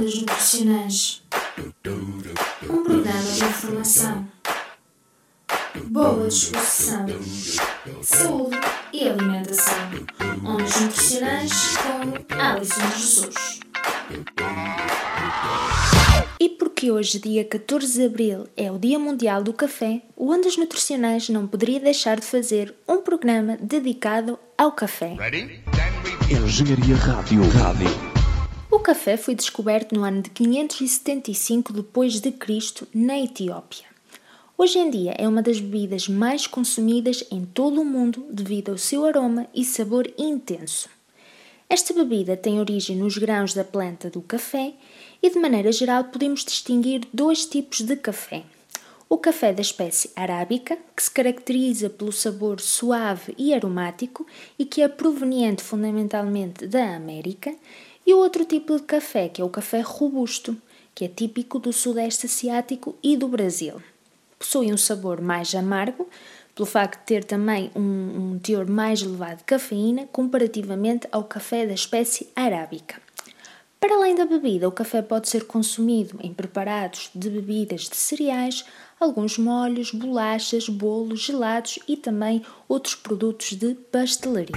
Ondas Nutricionais Um programa de informação, boa disposição, saúde e alimentação. Ondas Nutricionais com Alison Jesus. E porque hoje, dia 14 de Abril, é o Dia Mundial do Café, o Ondas Nutricionais não poderia deixar de fazer um programa dedicado ao café. Engenharia Rádio. Rádio. O café foi descoberto no ano de 575 depois de Cristo na Etiópia. Hoje em dia é uma das bebidas mais consumidas em todo o mundo devido ao seu aroma e sabor intenso. Esta bebida tem origem nos grãos da planta do café e, de maneira geral, podemos distinguir dois tipos de café. O café da espécie arábica, que se caracteriza pelo sabor suave e aromático e que é proveniente fundamentalmente da América, e o outro tipo de café, que é o café robusto, que é típico do Sudeste Asiático e do Brasil. Possui um sabor mais amargo, pelo facto de ter também um, um teor mais elevado de cafeína comparativamente ao café da espécie arábica. Para além da bebida, o café pode ser consumido em preparados de bebidas de cereais, alguns molhos, bolachas, bolos, gelados e também outros produtos de pastelaria.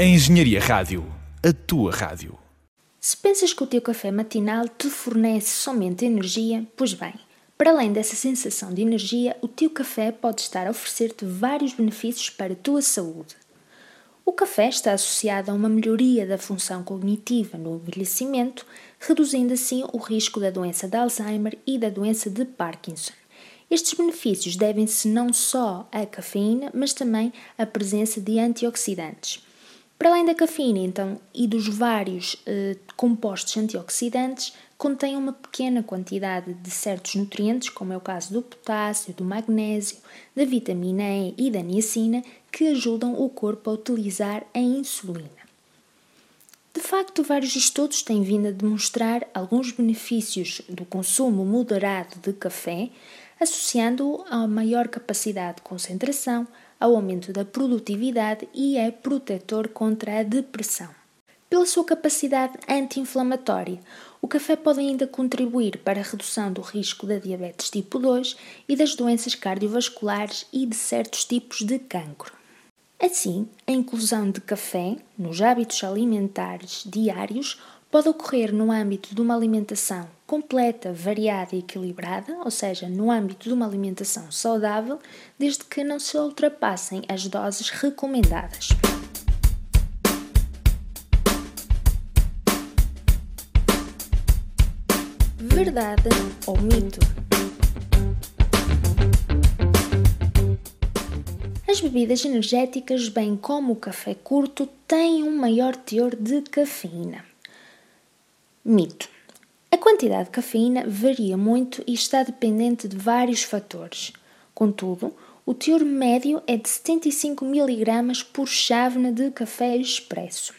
A Engenharia Rádio, a tua rádio. Se pensas que o teu café matinal te fornece somente energia, pois bem, para além dessa sensação de energia, o teu café pode estar a oferecer-te vários benefícios para a tua saúde. O café está associado a uma melhoria da função cognitiva no envelhecimento, reduzindo assim o risco da doença de Alzheimer e da doença de Parkinson. Estes benefícios devem-se não só à cafeína, mas também à presença de antioxidantes. Para além da cafeína, então, e dos vários eh, compostos antioxidantes, contém uma pequena quantidade de certos nutrientes, como é o caso do potássio, do magnésio, da vitamina E e da niacina, que ajudam o corpo a utilizar a insulina. De facto, vários estudos têm vindo a demonstrar alguns benefícios do consumo moderado de café, associando-o a maior capacidade de concentração, ao aumento da produtividade e é protetor contra a depressão. Pela sua capacidade anti-inflamatória, o café pode ainda contribuir para a redução do risco da diabetes tipo 2 e das doenças cardiovasculares e de certos tipos de cancro. Assim, a inclusão de café nos hábitos alimentares diários pode ocorrer no âmbito de uma alimentação completa, variada e equilibrada, ou seja, no âmbito de uma alimentação saudável, desde que não se ultrapassem as doses recomendadas. Verdade ou mito? As bebidas energéticas, bem como o café curto, têm um maior teor de cafeína. Mito. Quantidade de cafeína varia muito e está dependente de vários fatores. Contudo, o teor médio é de 75 mg por chávena de café expresso.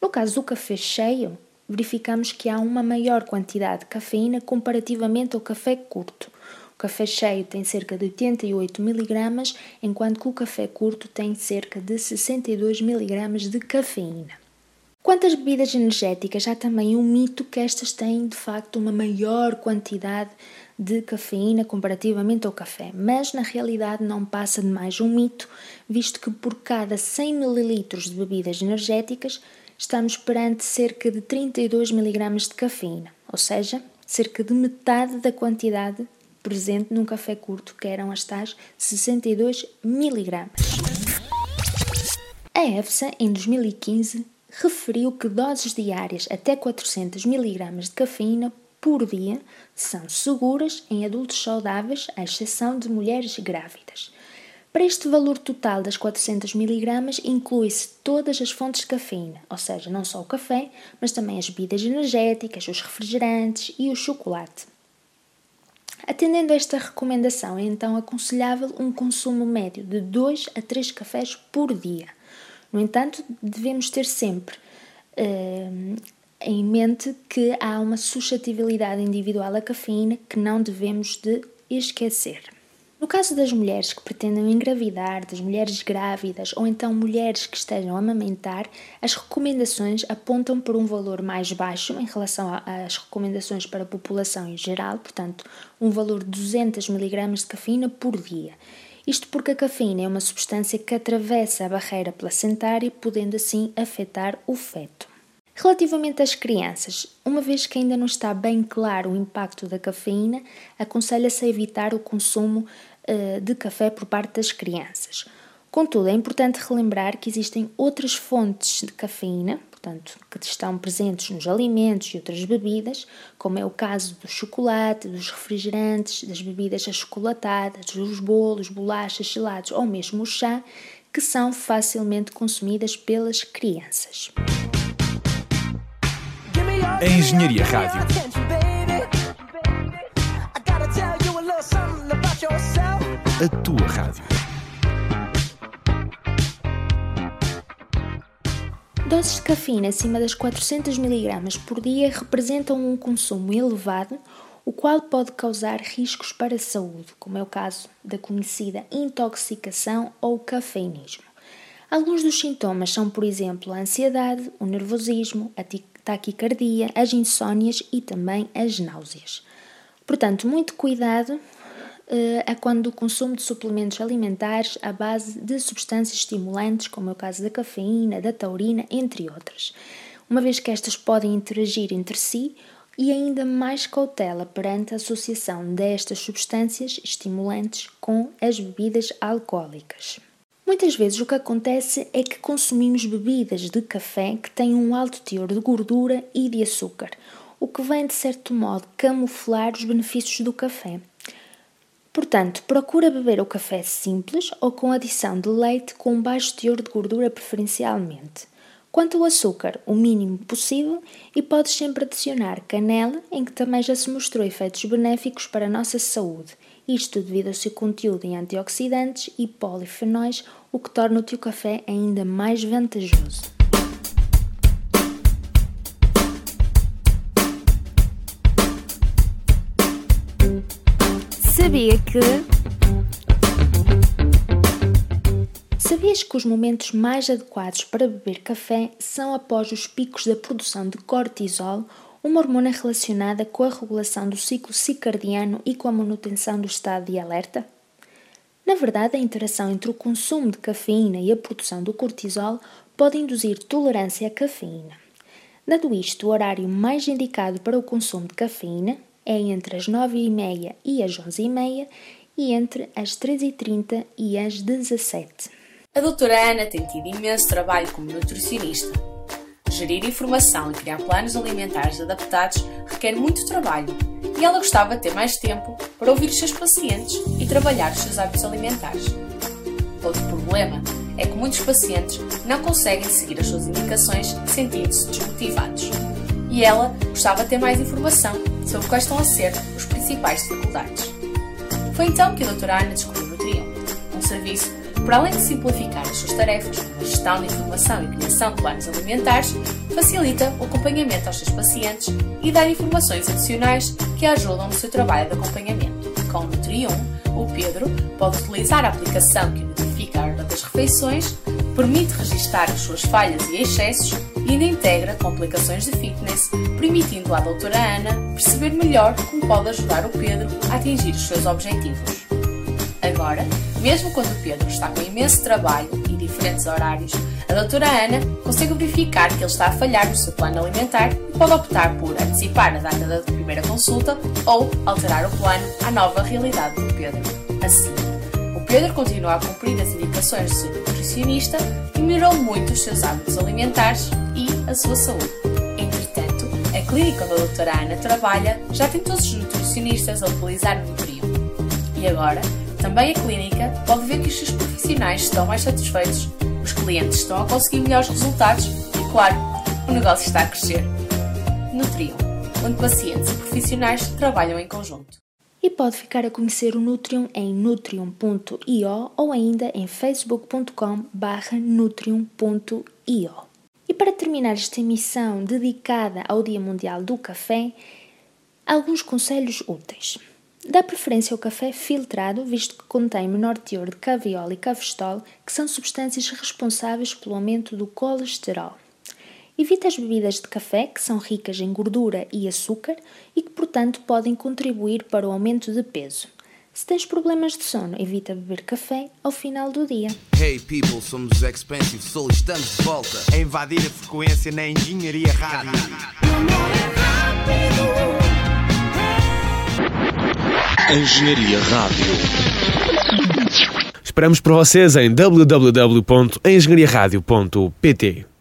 No caso do café cheio, verificamos que há uma maior quantidade de cafeína comparativamente ao café curto. O café cheio tem cerca de 88 mg, enquanto que o café curto tem cerca de 62 mg de cafeína. Quanto às bebidas energéticas, há também um mito que estas têm de facto uma maior quantidade de cafeína comparativamente ao café, mas na realidade não passa de mais um mito, visto que por cada 100 ml de bebidas energéticas estamos perante cerca de 32 mg de cafeína, ou seja, cerca de metade da quantidade presente num café curto, que eram as tais 62 mg. A EFSA, em 2015, referiu que doses diárias até 400 mg de cafeína por dia são seguras em adultos saudáveis, à exceção de mulheres grávidas. Para este valor total das 400 mg, inclui-se todas as fontes de cafeína, ou seja, não só o café, mas também as bebidas energéticas, os refrigerantes e o chocolate. Atendendo a esta recomendação, é então aconselhável um consumo médio de 2 a 3 cafés por dia. No entanto, devemos ter sempre uh, em mente que há uma suscetibilidade individual à cafeína que não devemos de esquecer. No caso das mulheres que pretendam engravidar, das mulheres grávidas ou então mulheres que estejam a amamentar, as recomendações apontam por um valor mais baixo em relação às recomendações para a população em geral, portanto, um valor de 200 mg de cafeína por dia. Isto porque a cafeína é uma substância que atravessa a barreira placentária, podendo assim afetar o feto. Relativamente às crianças, uma vez que ainda não está bem claro o impacto da cafeína, aconselha-se a evitar o consumo uh, de café por parte das crianças. Contudo, é importante relembrar que existem outras fontes de cafeína, portanto, que estão presentes nos alimentos e outras bebidas, como é o caso do chocolate, dos refrigerantes, das bebidas achocolatadas, dos bolos, bolachas, gelados ou mesmo o chá, que são facilmente consumidas pelas crianças. A Engenharia Rádio. A tua rádio. Doses de cafeína acima das 400 mg por dia representam um consumo elevado, o qual pode causar riscos para a saúde, como é o caso da conhecida intoxicação ou cafeinismo. Alguns dos sintomas são, por exemplo, a ansiedade, o nervosismo, a taquicardia, as insónias e também as náuseas. Portanto, muito cuidado uh, a quando o consumo de suplementos alimentares à base de substâncias estimulantes, como é o caso da cafeína, da taurina, entre outras, uma vez que estas podem interagir entre si e ainda mais cautela perante a associação destas substâncias estimulantes com as bebidas alcoólicas. Muitas vezes o que acontece é que consumimos bebidas de café que têm um alto teor de gordura e de açúcar, o que vem de certo modo camuflar os benefícios do café. Portanto, procura beber o café simples ou com adição de leite com baixo teor de gordura preferencialmente. Quanto ao açúcar, o mínimo possível e podes sempre adicionar canela, em que também já se mostrou efeitos benéficos para a nossa saúde isto devido ao seu conteúdo em antioxidantes e polifenóis, o que torna o teu café ainda mais vantajoso. Sabia que. Sabias que os momentos mais adequados para beber café são após os picos da produção de cortisol uma hormona relacionada com a regulação do ciclo circadiano e com a manutenção do estado de alerta? Na verdade, a interação entre o consumo de cafeína e a produção do cortisol pode induzir tolerância à cafeína. Dado isto, o horário mais indicado para o consumo de cafeína é entre as 9h30 e as 11h30 e entre as 13h30 e as 17 A doutora Ana tem tido imenso trabalho como nutricionista Gerir informação e criar planos alimentares adaptados requer muito trabalho e ela gostava de ter mais tempo para ouvir os seus pacientes e trabalhar os seus hábitos alimentares. Outro problema é que muitos pacientes não conseguem seguir as suas indicações sentindo-se desmotivados. E ela gostava de ter mais informação sobre quais estão a ser os principais dificuldades. Foi então que a doutora Ana descobriu o Nutrião, um serviço para além de simplificar as suas tarefas, a gestão de informação e criação de planos alimentares, facilita o acompanhamento aos seus pacientes e dá informações adicionais que ajudam no seu trabalho de acompanhamento. Com o Nutri1, o Pedro pode utilizar a aplicação que identifica a ordem das refeições, permite registar as suas falhas e excessos e ainda integra complicações de fitness, permitindo à doutora Ana perceber melhor como pode ajudar o Pedro a atingir os seus objetivos. Agora, mesmo quando o Pedro está com imenso trabalho e diferentes horários, a doutora Ana consegue verificar que ele está a falhar no seu plano alimentar e pode optar por antecipar a data da primeira consulta ou alterar o plano à nova realidade do Pedro. Assim, Pedro continua a cumprir as indicações do seu nutricionista e melhorou muito os seus hábitos alimentares e a sua saúde. Entretanto, a clínica onde a doutora Ana trabalha já tem todos os nutricionistas a utilizar o Nutrium. E agora, Também a clínica pode ver que os seus profissionais estão mais satisfeitos, os clientes estão a conseguir melhores resultados e, claro, o negócio está a crescer. Nutrion, onde pacientes e profissionais trabalham em conjunto. E pode ficar a conhecer o Nutrium em nutrium.io ou ainda em facebook.com/nutrium.io. E para terminar esta emissão dedicada ao Dia Mundial do Café, alguns conselhos úteis. Dá preferência ao café filtrado, visto que contém menor teor de caviol e cafestol, que são substâncias responsáveis pelo aumento do colesterol. Evita as bebidas de café, que são ricas em gordura e açúcar e que, portanto, podem contribuir para o aumento de peso. Se tens problemas de sono, evita beber café ao final do dia. Hey people, somos Expensive Soul, estamos de volta a invadir a frequência na Engenharia Rádio. Engenharia Rádio. Esperamos por vocês em www.engenhariaradio.pt.